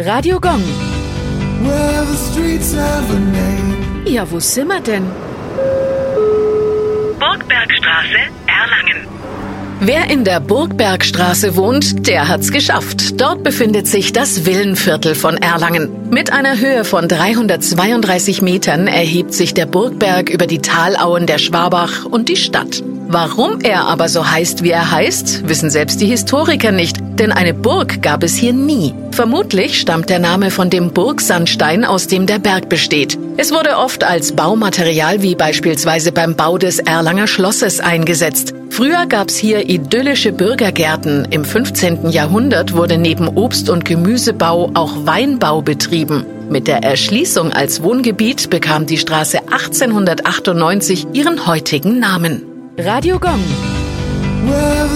Radio Gong. Ja, wo sind wir denn? Burgbergstraße, Erlangen. Wer in der Burgbergstraße wohnt, der hat's geschafft. Dort befindet sich das Villenviertel von Erlangen. Mit einer Höhe von 332 Metern erhebt sich der Burgberg über die Talauen der Schwabach und die Stadt. Warum er aber so heißt, wie er heißt, wissen selbst die Historiker nicht, denn eine Burg gab es hier nie. Vermutlich stammt der Name von dem Burgsandstein, aus dem der Berg besteht. Es wurde oft als Baumaterial wie beispielsweise beim Bau des Erlanger Schlosses eingesetzt. Früher gab's hier idyllische Bürgergärten. Im 15. Jahrhundert wurde neben Obst- und Gemüsebau auch Weinbau betrieben. Mit der Erschließung als Wohngebiet bekam die Straße 1898 ihren heutigen Namen. Radio Gong. Well,